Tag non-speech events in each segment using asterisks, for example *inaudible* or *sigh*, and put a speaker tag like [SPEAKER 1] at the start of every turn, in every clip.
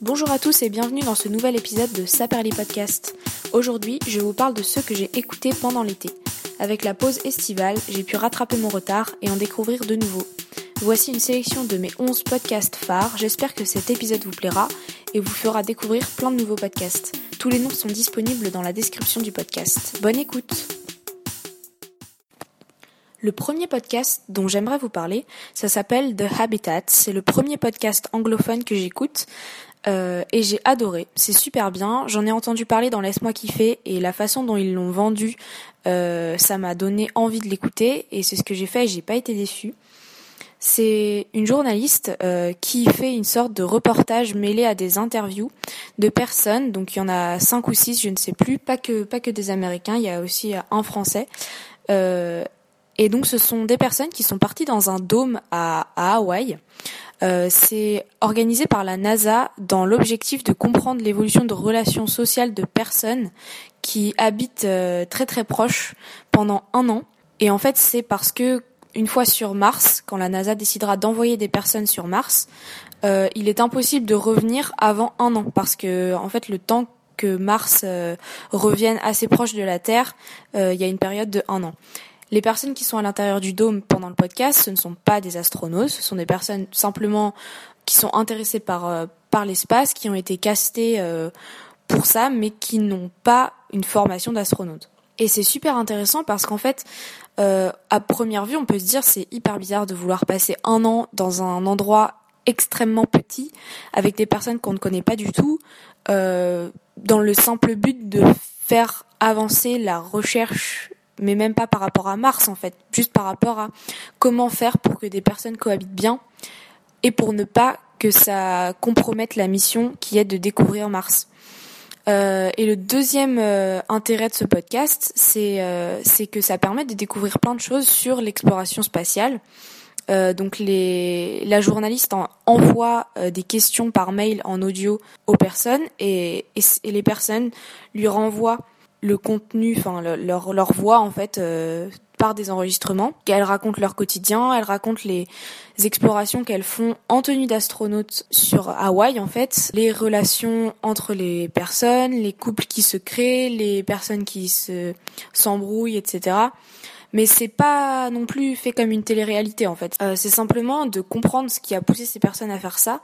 [SPEAKER 1] Bonjour à tous et bienvenue dans ce nouvel épisode de Saperly Podcast. Aujourd'hui, je vous parle de ceux que j'ai écoutés pendant l'été. Avec la pause estivale, j'ai pu rattraper mon retard et en découvrir de nouveaux. Voici une sélection de mes 11 podcasts phares. J'espère que cet épisode vous plaira et vous fera découvrir plein de nouveaux podcasts. Tous les noms sont disponibles dans la description du podcast. Bonne écoute le premier podcast dont j'aimerais vous parler, ça s'appelle The Habitat. C'est le premier podcast anglophone que j'écoute. Euh, et j'ai adoré, c'est super bien. J'en ai entendu parler dans Laisse-moi kiffer et la façon dont ils l'ont vendu, euh, ça m'a donné envie de l'écouter et c'est ce que j'ai fait et j'ai pas été déçue. C'est une journaliste euh, qui fait une sorte de reportage mêlé à des interviews de personnes. Donc il y en a cinq ou six, je ne sais plus, pas que pas que des Américains. Il y a aussi un Français. Euh, et donc ce sont des personnes qui sont parties dans un dôme à, à Hawaï. Euh, c'est organisé par la NASA dans l'objectif de comprendre l'évolution de relations sociales de personnes qui habitent euh, très très proches pendant un an. Et en fait, c'est parce que une fois sur Mars, quand la NASA décidera d'envoyer des personnes sur Mars, euh, il est impossible de revenir avant un an parce que en fait le temps que Mars euh, revienne assez proche de la Terre, il y a une période de un an. Les personnes qui sont à l'intérieur du dôme pendant le podcast, ce ne sont pas des astronautes, ce sont des personnes simplement qui sont intéressées par euh, l'espace, qui ont été castées euh, pour ça, mais qui n'ont pas une formation d'astronaute. Et c'est super intéressant parce qu'en fait, euh, à première vue, on peut se dire c'est hyper bizarre de vouloir passer un an dans un endroit extrêmement petit avec des personnes qu'on ne connaît pas du tout, euh, dans le simple but de faire avancer la recherche mais même pas par rapport à Mars en fait, juste par rapport à comment faire pour que des personnes cohabitent bien et pour ne pas que ça compromette la mission qui est de découvrir Mars. Euh, et le deuxième euh, intérêt de ce podcast, c'est euh, que ça permet de découvrir plein de choses sur l'exploration spatiale. Euh, donc les, la journaliste envoie des questions par mail en audio aux personnes et, et les personnes lui renvoient le contenu, enfin leur leur voix en fait euh, par des enregistrements. Elles racontent leur quotidien, elles racontent les explorations qu'elles font en tenue d'astronaute sur Hawaï en fait, les relations entre les personnes, les couples qui se créent, les personnes qui se s'embrouillent, etc. Mais c'est pas non plus fait comme une télé-réalité en fait. Euh, c'est simplement de comprendre ce qui a poussé ces personnes à faire ça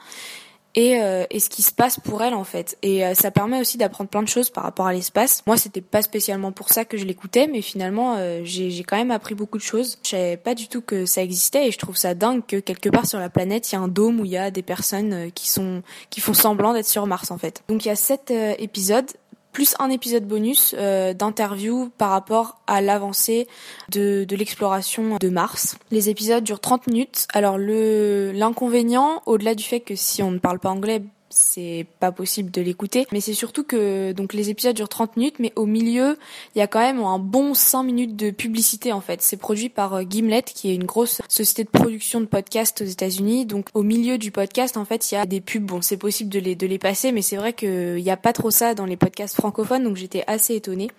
[SPEAKER 1] et, euh, et ce qui se passe pour elle en fait. Et euh, ça permet aussi d'apprendre plein de choses par rapport à l'espace. Moi, c'était pas spécialement pour ça que je l'écoutais, mais finalement, euh, j'ai quand même appris beaucoup de choses. Je savais pas du tout que ça existait et je trouve ça dingue que quelque part sur la planète, il y a un dôme où il y a des personnes qui sont qui font semblant d'être sur Mars en fait. Donc il y a sept épisodes plus un épisode bonus euh, d'interview par rapport à l'avancée de, de l'exploration de Mars. Les épisodes durent 30 minutes. Alors le l'inconvénient, au-delà du fait que si on ne parle pas anglais, c'est pas possible de l'écouter. Mais c'est surtout que donc les épisodes durent 30 minutes, mais au milieu, il y a quand même un bon 5 minutes de publicité en fait. C'est produit par euh, Gimlet, qui est une grosse société de production de podcasts aux États-Unis. Donc au milieu du podcast, en fait, il y a des pubs. Bon, c'est possible de les de les passer, mais c'est vrai qu'il n'y a pas trop ça dans les podcasts francophones, donc j'étais assez étonnée.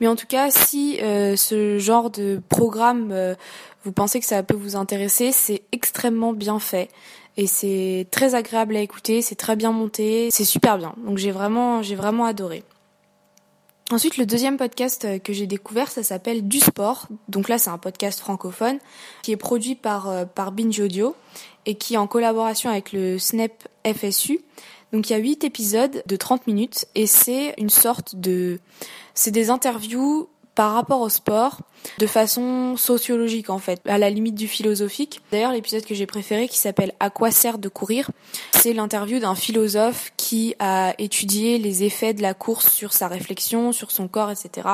[SPEAKER 1] Mais en tout cas, si euh, ce genre de programme, euh, vous pensez que ça peut vous intéresser, c'est extrêmement bien fait et c'est très agréable à écouter, c'est très bien monté, c'est super bien. Donc j'ai vraiment j'ai vraiment adoré. Ensuite, le deuxième podcast euh, que j'ai découvert, ça s'appelle Du Sport. Donc là, c'est un podcast francophone qui est produit par, euh, par Binge Audio et qui est en collaboration avec le Snap FSU. Donc il y a huit épisodes de 30 minutes et c'est une sorte de... C'est des interviews par rapport au sport de façon sociologique en fait, à la limite du philosophique. D'ailleurs, l'épisode que j'ai préféré qui s'appelle À quoi sert de courir, c'est l'interview d'un philosophe qui a étudié les effets de la course sur sa réflexion, sur son corps, etc.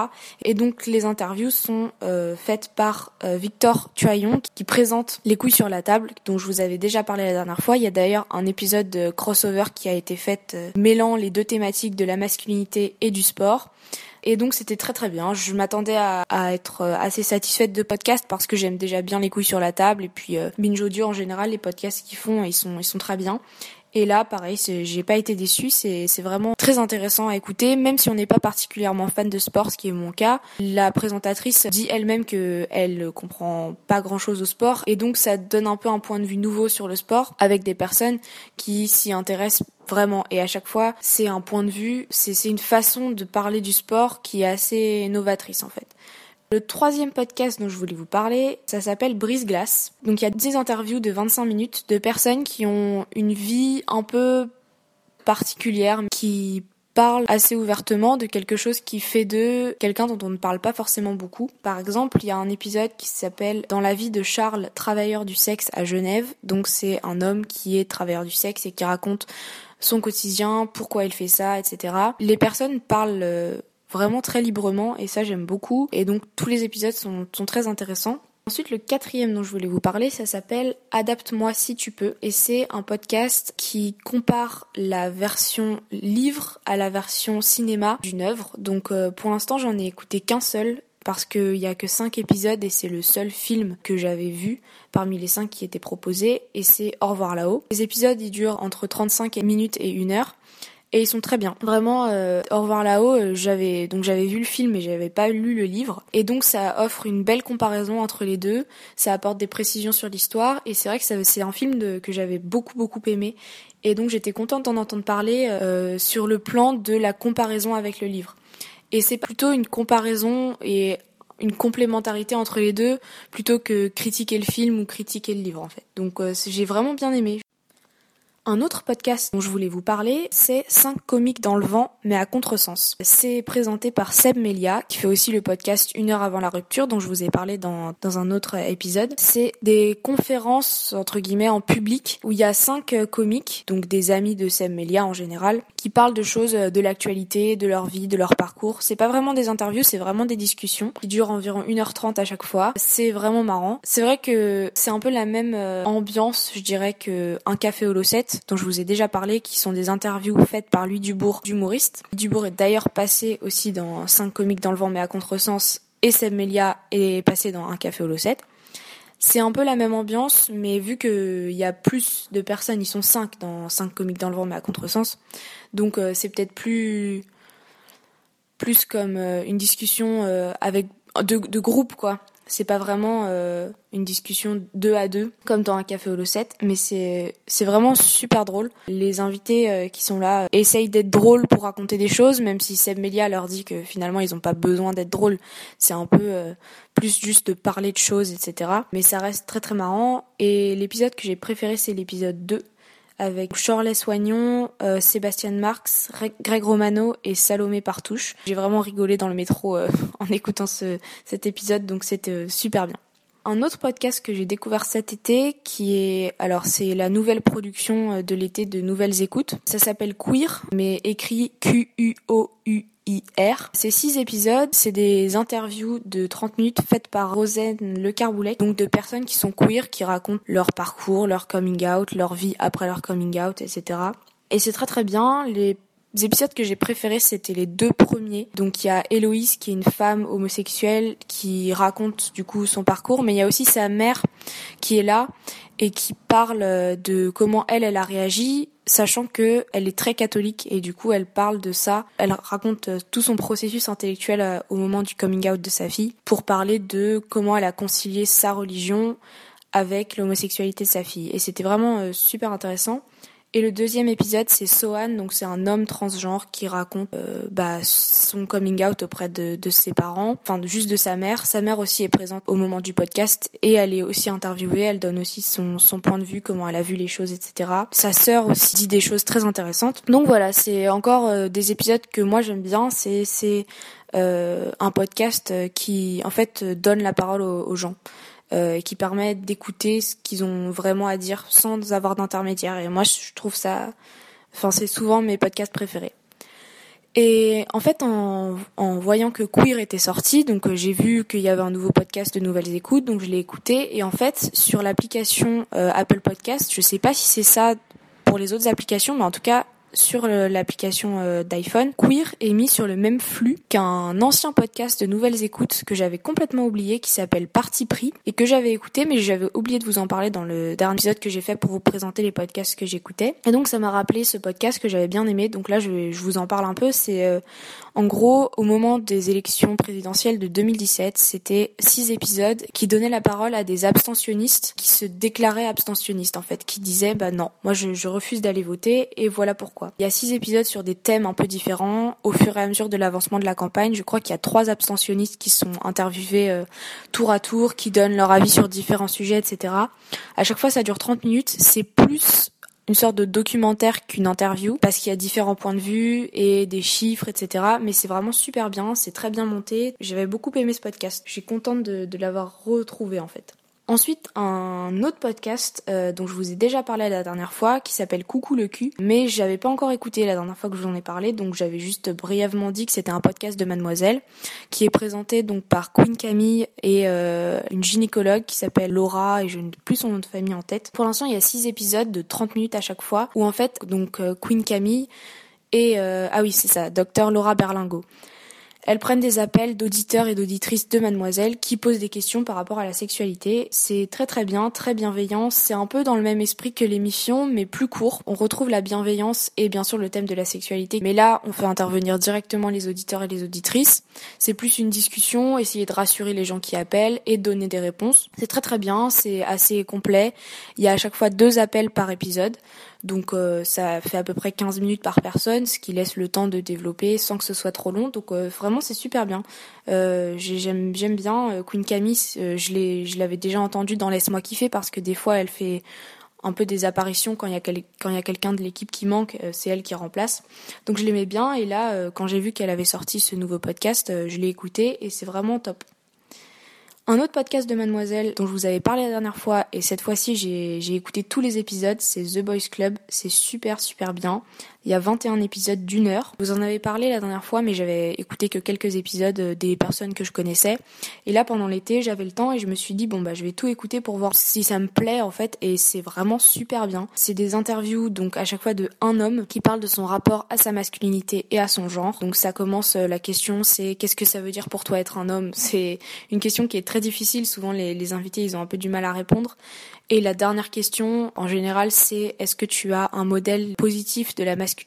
[SPEAKER 1] Et donc les interviews sont euh, faites par euh, Victor Tuaillon qui présente les couilles sur la table, dont je vous avais déjà parlé la dernière fois. Il y a d'ailleurs un épisode de crossover qui a été fait euh, mêlant les deux thématiques de la masculinité et du sport. Et donc c'était très très bien. Je m'attendais à, être euh, assez satisfaite de podcast parce que j'aime déjà bien les couilles sur la table et puis euh, binge audio en général les podcasts qu'ils font ils sont ils sont très bien. Et là, pareil, j'ai pas été déçue. C'est vraiment très intéressant à écouter, même si on n'est pas particulièrement fan de sport, ce qui est mon cas. La présentatrice dit elle-même que elle comprend pas grand-chose au sport, et donc ça donne un peu un point de vue nouveau sur le sport avec des personnes qui s'y intéressent vraiment. Et à chaque fois, c'est un point de vue, c'est une façon de parler du sport qui est assez novatrice en fait. Le troisième podcast dont je voulais vous parler, ça s'appelle Brise Glace. Donc il y a des interviews de 25 minutes de personnes qui ont une vie un peu particulière, qui parlent assez ouvertement de quelque chose qui fait d'eux quelqu'un dont on ne parle pas forcément beaucoup. Par exemple, il y a un épisode qui s'appelle Dans la vie de Charles, travailleur du sexe à Genève. Donc c'est un homme qui est travailleur du sexe et qui raconte son quotidien, pourquoi il fait ça, etc. Les personnes parlent euh, vraiment très librement et ça j'aime beaucoup. Et donc tous les épisodes sont, sont très intéressants. Ensuite, le quatrième dont je voulais vous parler, ça s'appelle Adapte-moi si tu peux. Et c'est un podcast qui compare la version livre à la version cinéma d'une œuvre. Donc euh, pour l'instant, j'en ai écouté qu'un seul parce qu'il y a que cinq épisodes et c'est le seul film que j'avais vu parmi les cinq qui étaient proposés et c'est Au revoir là-haut. Les épisodes ils durent entre 35 minutes et une heure et ils sont très bien. Vraiment, euh, Au revoir là-haut, euh, j'avais donc j'avais vu le film et j'avais pas lu le livre, et donc ça offre une belle comparaison entre les deux. Ça apporte des précisions sur l'histoire, et c'est vrai que c'est un film de, que j'avais beaucoup beaucoup aimé, et donc j'étais contente d'en entendre parler euh, sur le plan de la comparaison avec le livre. Et c'est plutôt une comparaison et une complémentarité entre les deux plutôt que critiquer le film ou critiquer le livre en fait. Donc euh, j'ai vraiment bien aimé. Un autre podcast dont je voulais vous parler, c'est 5 comiques dans le vent, mais à contresens. C'est présenté par Seb Melia, qui fait aussi le podcast Une heure avant la rupture, dont je vous ai parlé dans, dans un autre épisode. C'est des conférences, entre guillemets, en public, où il y a 5 comiques, donc des amis de Seb Melia en général, qui parlent de choses de l'actualité, de leur vie, de leur parcours. C'est pas vraiment des interviews, c'est vraiment des discussions, qui durent environ 1h30 à chaque fois. C'est vraiment marrant. C'est vrai que c'est un peu la même euh, ambiance, je dirais, que un café au 7 dont je vous ai déjà parlé, qui sont des interviews faites par Louis Dubourg, d'humoriste. Dubourg est d'ailleurs passé aussi dans 5 comiques dans le vent mais à contresens, et Seb Melia est passé dans Un café au 7. C'est un peu la même ambiance, mais vu qu'il y a plus de personnes, ils sont 5 dans 5 comiques dans le vent mais à contresens, donc euh, c'est peut-être plus plus comme euh, une discussion euh, avec de, de groupe quoi c'est pas vraiment euh, une discussion deux à deux comme dans un café au 7 mais c'est c'est vraiment super drôle. Les invités euh, qui sont là essayent d'être drôles pour raconter des choses, même si Seb Melia leur dit que finalement ils ont pas besoin d'être drôles. C'est un peu euh, plus juste de parler de choses, etc. Mais ça reste très très marrant. Et l'épisode que j'ai préféré c'est l'épisode 2 avec Shirley Soignon, euh, Sébastien Marx, Greg Romano et Salomé Partouche. J'ai vraiment rigolé dans le métro euh, *laughs* en écoutant ce, cet épisode, donc c'était euh, super bien. Un autre podcast que j'ai découvert cet été, qui est, alors c'est la nouvelle production de l'été de Nouvelles Écoutes. Ça s'appelle Queer, mais écrit Ces six épisodes, c'est des interviews de 30 minutes faites par Rosen Le Carboulet, donc de personnes qui sont queer, qui racontent leur parcours, leur coming out, leur vie après leur coming out, etc. Et c'est très très bien. Les épisodes que j'ai préférés, c'était les deux premiers. Donc il y a Héloïse qui est une femme homosexuelle qui raconte du coup son parcours, mais il y a aussi sa mère qui est là et qui parle de comment elle, elle a réagi sachant que elle est très catholique et du coup elle parle de ça. Elle raconte euh, tout son processus intellectuel euh, au moment du coming out de sa fille pour parler de comment elle a concilié sa religion avec l'homosexualité de sa fille. Et c'était vraiment euh, super intéressant. Et le deuxième épisode, c'est Sohan, donc c'est un homme transgenre qui raconte euh, bah, son coming out auprès de, de, ses parents, enfin juste de sa mère. Sa mère aussi est présente au moment du podcast et elle est aussi interviewée, elle donne aussi son, son point de vue, comment elle a vu les choses, etc. Sa sœur aussi dit des choses très intéressantes. Donc voilà, c'est encore euh, des épisodes que moi j'aime bien. C'est c'est euh, un podcast qui en fait donne la parole aux gens euh, qui permet d'écouter ce qu'ils ont vraiment à dire sans avoir d'intermédiaire. Et moi, je trouve ça, enfin, c'est souvent mes podcasts préférés. Et en fait, en, voyant que Queer était sorti, donc euh, j'ai vu qu'il y avait un nouveau podcast de nouvelles écoutes, donc je l'ai écouté. Et en fait, sur l'application euh, Apple Podcast, je sais pas si c'est ça pour les autres applications, mais en tout cas, sur l'application euh, d'iPhone, Queer est mis sur le même flux qu'un ancien podcast de nouvelles écoutes que j'avais complètement oublié qui s'appelle Parti pris et que j'avais écouté mais j'avais oublié de vous en parler dans le dernier épisode que j'ai fait pour vous présenter les podcasts que j'écoutais. Et donc ça m'a rappelé ce podcast que j'avais bien aimé. Donc là je, vous en parle un peu. C'est euh, en gros au moment des élections présidentielles de 2017, c'était six épisodes qui donnaient la parole à des abstentionnistes qui se déclaraient abstentionnistes en fait, qui disaient bah non, moi je refuse d'aller voter et voilà pourquoi. Il y a six épisodes sur des thèmes un peu différents. Au fur et à mesure de l'avancement de la campagne, je crois qu'il y a trois abstentionnistes qui sont interviewés euh, tour à tour, qui donnent leur avis sur différents sujets, etc. À chaque fois, ça dure 30 minutes. C'est plus une sorte de documentaire qu'une interview parce qu'il y a différents points de vue et des chiffres, etc. Mais c'est vraiment super bien, c'est très bien monté. J'avais beaucoup aimé ce podcast. Je suis contente de, de l'avoir retrouvé en fait. Ensuite, un autre podcast euh, dont je vous ai déjà parlé la dernière fois, qui s'appelle Coucou le cul, mais j'avais pas encore écouté la dernière fois que je vous en ai parlé, donc j'avais juste brièvement dit que c'était un podcast de Mademoiselle, qui est présenté donc par Queen Camille et euh, une gynécologue qui s'appelle Laura, et je n'ai plus son nom de famille en tête. Pour l'instant, il y a six épisodes de 30 minutes à chaque fois, où en fait, donc euh, Queen Camille et ah oui c'est ça, docteur Laura Berlingo. Elles prennent des appels d'auditeurs et d'auditrices de Mademoiselle qui posent des questions par rapport à la sexualité. C'est très très bien, très bienveillant. C'est un peu dans le même esprit que l'émission, mais plus court. On retrouve la bienveillance et bien sûr le thème de la sexualité. Mais là, on fait intervenir directement les auditeurs et les auditrices. C'est plus une discussion, essayer de rassurer les gens qui appellent et donner des réponses. C'est très très bien, c'est assez complet. Il y a à chaque fois deux appels par épisode. Donc euh, ça fait à peu près 15 minutes par personne, ce qui laisse le temps de développer sans que ce soit trop long. Donc euh, vraiment c'est super bien. Euh, j'aime j'aime bien Queen Camille, je l'ai je l'avais déjà entendu dans Laisse-moi kiffer parce que des fois elle fait un peu des apparitions quand il y a quand il y a quelqu'un de l'équipe qui manque, c'est elle qui remplace. Donc je l'aimais bien et là quand j'ai vu qu'elle avait sorti ce nouveau podcast, je l'ai écouté et c'est vraiment top. Un autre podcast de Mademoiselle dont je vous avais parlé la dernière fois et cette fois-ci j'ai écouté tous les épisodes, c'est The Boys Club, c'est super super bien. Il y a 21 épisodes d'une heure. Vous en avez parlé la dernière fois, mais j'avais écouté que quelques épisodes euh, des personnes que je connaissais. Et là, pendant l'été, j'avais le temps et je me suis dit, bon, bah, je vais tout écouter pour voir si ça me plaît, en fait. Et c'est vraiment super bien. C'est des interviews, donc, à chaque fois de un homme qui parle de son rapport à sa masculinité et à son genre. Donc, ça commence, euh, la question, c'est qu'est-ce que ça veut dire pour toi être un homme? C'est une question qui est très difficile. Souvent, les, les invités, ils ont un peu du mal à répondre. Et la dernière question, en général, c'est est-ce que tu as un modèle positif de la masculinité,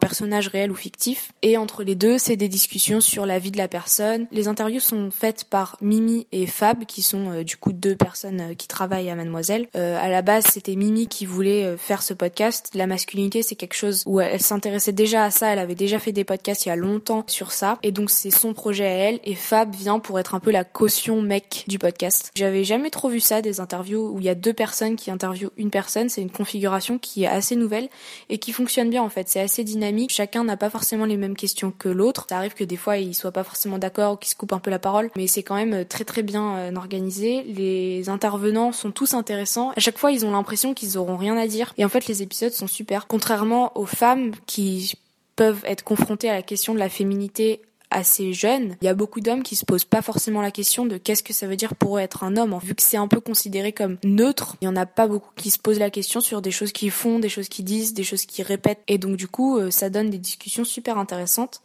[SPEAKER 1] personnage réel ou fictif Et entre les deux, c'est des discussions sur la vie de la personne. Les interviews sont faites par Mimi et Fab, qui sont euh, du coup deux personnes euh, qui travaillent à Mademoiselle. Euh, à la base, c'était Mimi qui voulait euh, faire ce podcast. La masculinité, c'est quelque chose où elle s'intéressait déjà à ça. Elle avait déjà fait des podcasts il y a longtemps sur ça. Et donc, c'est son projet à elle. Et Fab vient pour être un peu la caution mec du podcast. J'avais jamais trop vu ça, des interviews où il y a deux personnes qui interviewent une personne. C'est une configuration qui est assez nouvelle et qui fonctionne bien en fait. C'est assez dynamique. Chacun n'a pas forcément les mêmes questions que l'autre. Ça arrive que des fois ils soient pas forcément d'accord ou qu'ils se coupent un peu la parole, mais c'est quand même très très bien euh, organisé. Les intervenants sont tous intéressants. À chaque fois, ils ont l'impression qu'ils auront rien à dire. Et en fait, les épisodes sont super. Contrairement aux femmes qui peuvent être confrontées à la question de la féminité assez jeune, il y a beaucoup d'hommes qui se posent pas forcément la question de qu'est-ce que ça veut dire pour eux être un homme. Vu que c'est un peu considéré comme neutre, il y en a pas beaucoup qui se posent la question sur des choses qu'ils font, des choses qu'ils disent, des choses qu'ils répètent. Et donc du coup, euh, ça donne des discussions super intéressantes.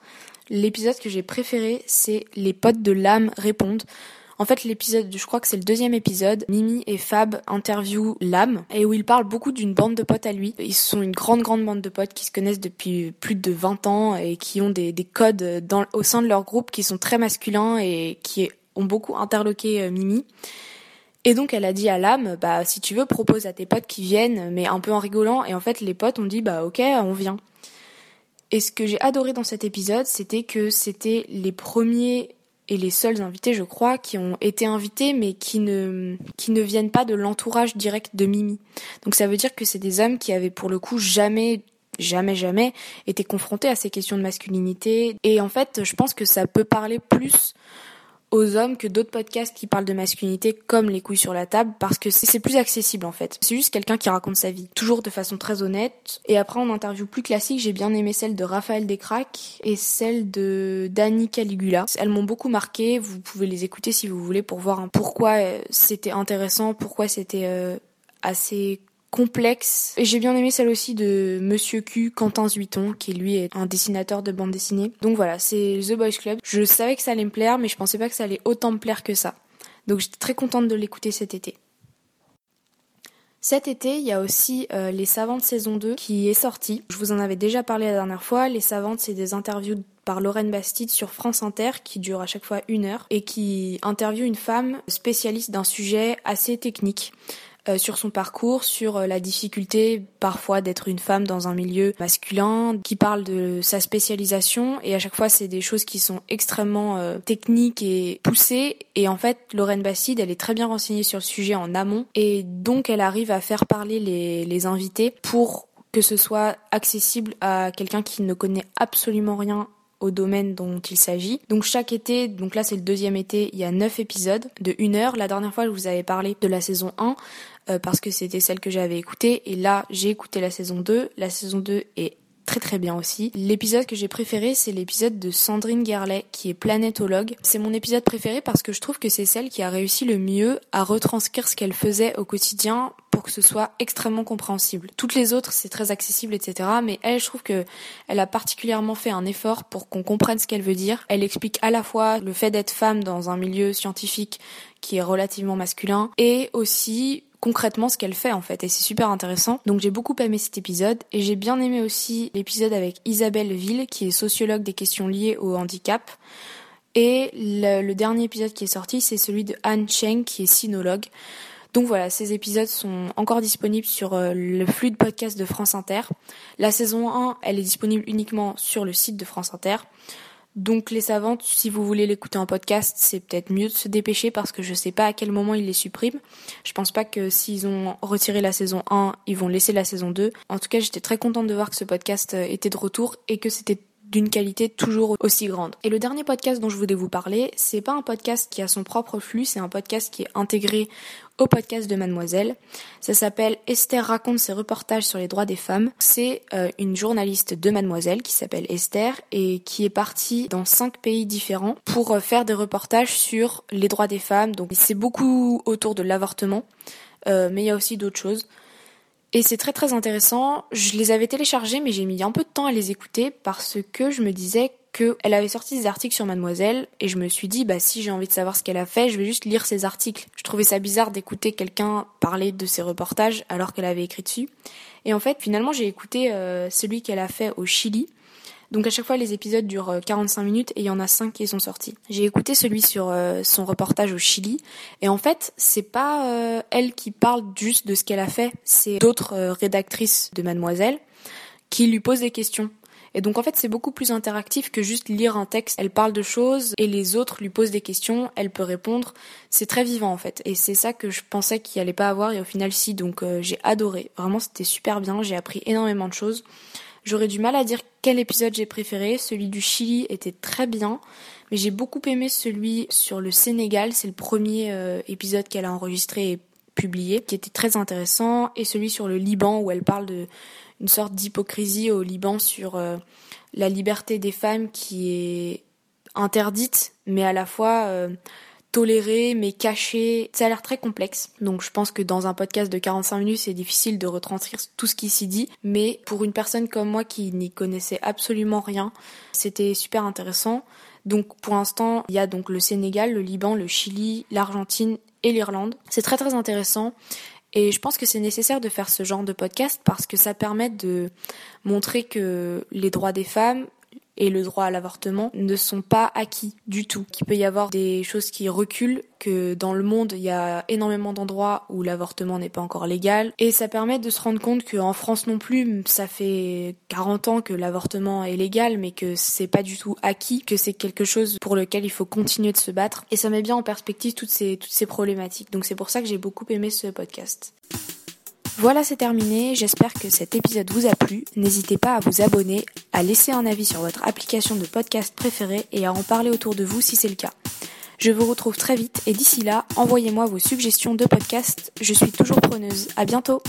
[SPEAKER 1] L'épisode que j'ai préféré, c'est Les potes de l'âme répondent. En fait, l'épisode, je crois que c'est le deuxième épisode, Mimi et Fab interviewent l'âme et où ils parlent beaucoup d'une bande de potes à lui. Ils sont une grande, grande bande de potes qui se connaissent depuis plus de 20 ans et qui ont des, des codes au sein de leur groupe qui sont très masculins et qui ont beaucoup interloqué euh, Mimi. Et donc elle a dit à l'âme, bah si tu veux propose à tes potes qui viennent, mais un peu en rigolant. Et en fait les potes ont dit bah ok on vient. Et ce que j'ai adoré dans cet épisode, c'était que c'était les premiers et les seuls invités, je crois, qui ont été invités, mais qui ne, qui ne viennent pas de l'entourage direct de Mimi. Donc ça veut dire que c'est des hommes qui avaient pour le coup jamais jamais jamais été confrontés à ces questions de masculinité et en fait je pense que ça peut parler plus aux hommes que d'autres podcasts qui parlent de masculinité comme les couilles sur la table parce que c'est plus accessible en fait. C'est juste quelqu'un qui raconte sa vie, toujours de façon très honnête. Et après en interview plus classique, j'ai bien aimé celle de Raphaël Descraques et celle de Dani Caligula. Elles m'ont beaucoup marqué, vous pouvez les écouter si vous voulez pour voir pourquoi euh, c'était intéressant, pourquoi c'était euh, assez complexe. Et j'ai bien aimé celle aussi de Monsieur Q, Quentin Zuiton, qui lui est un dessinateur de bande dessinée. Donc voilà, c'est The Boys Club. Je savais que ça allait me plaire, mais je pensais pas que ça allait autant me plaire que ça. Donc j'étais très contente de l'écouter cet été. Cet été, il y a aussi euh, Les Savantes saison 2 qui est sorti. Je vous en avais déjà parlé la dernière fois. Les Savantes, c'est des interviews par Lorraine Bastide sur France Inter qui dure à chaque fois une heure et qui interviewe une femme spécialiste d'un sujet assez technique. Euh, sur son parcours, sur euh, la difficulté parfois d'être une femme dans un milieu masculin, qui parle de sa spécialisation et à chaque fois c'est des choses qui sont extrêmement euh, techniques et poussées et en fait Lorraine Bastide elle est très bien renseignée sur le sujet en amont et donc elle arrive à faire parler les, les invités pour que ce soit accessible à quelqu'un qui ne connaît absolument rien au domaine dont il s'agit. Donc chaque été, donc là c'est le deuxième été, il y a neuf épisodes de une heure. La dernière fois je vous avais parlé de la saison 1 euh, parce que c'était celle que j'avais écoutée et là j'ai écouté la saison 2. La saison 2 est très très bien aussi. L'épisode que j'ai préféré, c'est l'épisode de Sandrine Gerlet, qui est planétologue. C'est mon épisode préféré parce que je trouve que c'est celle qui a réussi le mieux à retranscrire ce qu'elle faisait au quotidien pour que ce soit extrêmement compréhensible. Toutes les autres, c'est très accessible, etc. Mais elle, je trouve que elle a particulièrement fait un effort pour qu'on comprenne ce qu'elle veut dire. Elle explique à la fois le fait d'être femme dans un milieu scientifique qui est relativement masculin et aussi concrètement ce qu'elle fait en fait et c'est super intéressant. Donc j'ai beaucoup aimé cet épisode et j'ai bien aimé aussi l'épisode avec Isabelle Ville qui est sociologue des questions liées au handicap. Et le, dernier épisode qui est sorti, c'est celui de Anne Cheng qui est sinologue. Donc voilà, ces épisodes sont encore disponibles sur euh, le flux de podcast de France Inter. La saison 1, elle est disponible uniquement sur le site de France Inter. Donc les savantes, si vous voulez l'écouter en podcast, c'est peut-être mieux de se dépêcher parce que je sais pas à quel moment ils les suppriment. Je pense pas que s'ils ont retiré la saison 1, ils vont laisser la saison 2. En tout cas, j'étais très contente de voir que ce podcast euh, était de retour et que c'était d'une qualité toujours aussi grande. Et le dernier podcast dont je voulais vous parler, c'est pas un podcast qui a son propre flux, c'est un podcast qui est intégré au podcast de Mademoiselle. Ça s'appelle Esther raconte ses reportages sur les droits des femmes. C'est euh, une journaliste de Mademoiselle qui s'appelle Esther et qui est partie dans cinq pays différents pour euh, faire des reportages sur les droits des femmes. Donc c'est beaucoup autour de l'avortement, euh, mais il y a aussi d'autres choses. Et c'est très très intéressant. Je les avais téléchargés, mais j'ai mis un peu de temps à les écouter parce que je me disais qu'elle avait sorti des articles sur Mademoiselle et je me suis dit bah si j'ai envie de savoir ce qu'elle a fait, je vais juste lire ses articles. Je trouvais ça bizarre d'écouter quelqu'un parler de ses reportages alors qu'elle avait écrit dessus. Et en fait, finalement, j'ai écouté euh, celui qu'elle a fait au Chili donc à chaque fois les épisodes durent 45 euh, minutes et il y en a 5 qui sont sortis. J'ai écouté celui sur euh, son reportage au Chili et en fait c'est pas euh, elle qui parle juste de ce qu'elle a fait, c'est d'autres rédactrices de Mademoiselle qui lui posent des questions. Et donc en fait c'est beaucoup plus interactif que juste lire un texte. Elle parle de choses et les autres lui posent des questions, elle peut répondre. C'est très vivant en fait. Et c'est ça que je pensais qu'il allait pas avoir et au final si. Donc j'ai adoré. Vraiment c'était super bien, j'ai appris énormément de choses. J'aurais du mal à dire quel épisode j'ai préféré. Celui du Chili était très bien, mais j'ai beaucoup aimé celui sur le Sénégal. C'est le premier euh, épisode qu'elle a enregistré et publié, qui était très intéressant, et celui sur le Liban où elle parle de une sorte d'hypocrisie au Liban sur euh, la liberté des femmes qui est interdite, mais à la fois euh, toléré mais caché. Ça a l'air très complexe. Donc je pense que dans un podcast de 45 minutes, c'est difficile de retranscrire tout ce qui s'y dit. Mais pour une personne comme moi qui n'y connaissait absolument rien, c'était super intéressant. Donc pour l'instant, il y a donc le Sénégal, le Liban, le Chili, l'Argentine et l'Irlande. C'est très très intéressant. Et je pense que c'est nécessaire de faire ce genre de podcast parce que ça permet de montrer que les droits des femmes, et le droit à l'avortement ne sont pas acquis du tout. Qu'il peut y avoir des choses qui reculent, que dans le monde il y a énormément d'endroits où l'avortement n'est pas encore légal et ça permet de se rendre compte qu'en France non plus ça fait 40 ans que l'avortement est légal mais que c'est pas du tout acquis, que c'est quelque chose pour lequel il faut continuer de se battre et ça met bien en perspective toutes ces, toutes ces problématiques. Donc c'est pour ça que j'ai beaucoup aimé ce podcast. Voilà, c'est terminé. J'espère que cet épisode vous a plu. N'hésitez pas à vous abonner, à laisser un avis sur votre application de podcast préférée et à en parler autour de vous si c'est le cas. Je vous retrouve très vite et d'ici là, envoyez-moi vos suggestions de podcast. Je suis toujours preneuse. À bientôt!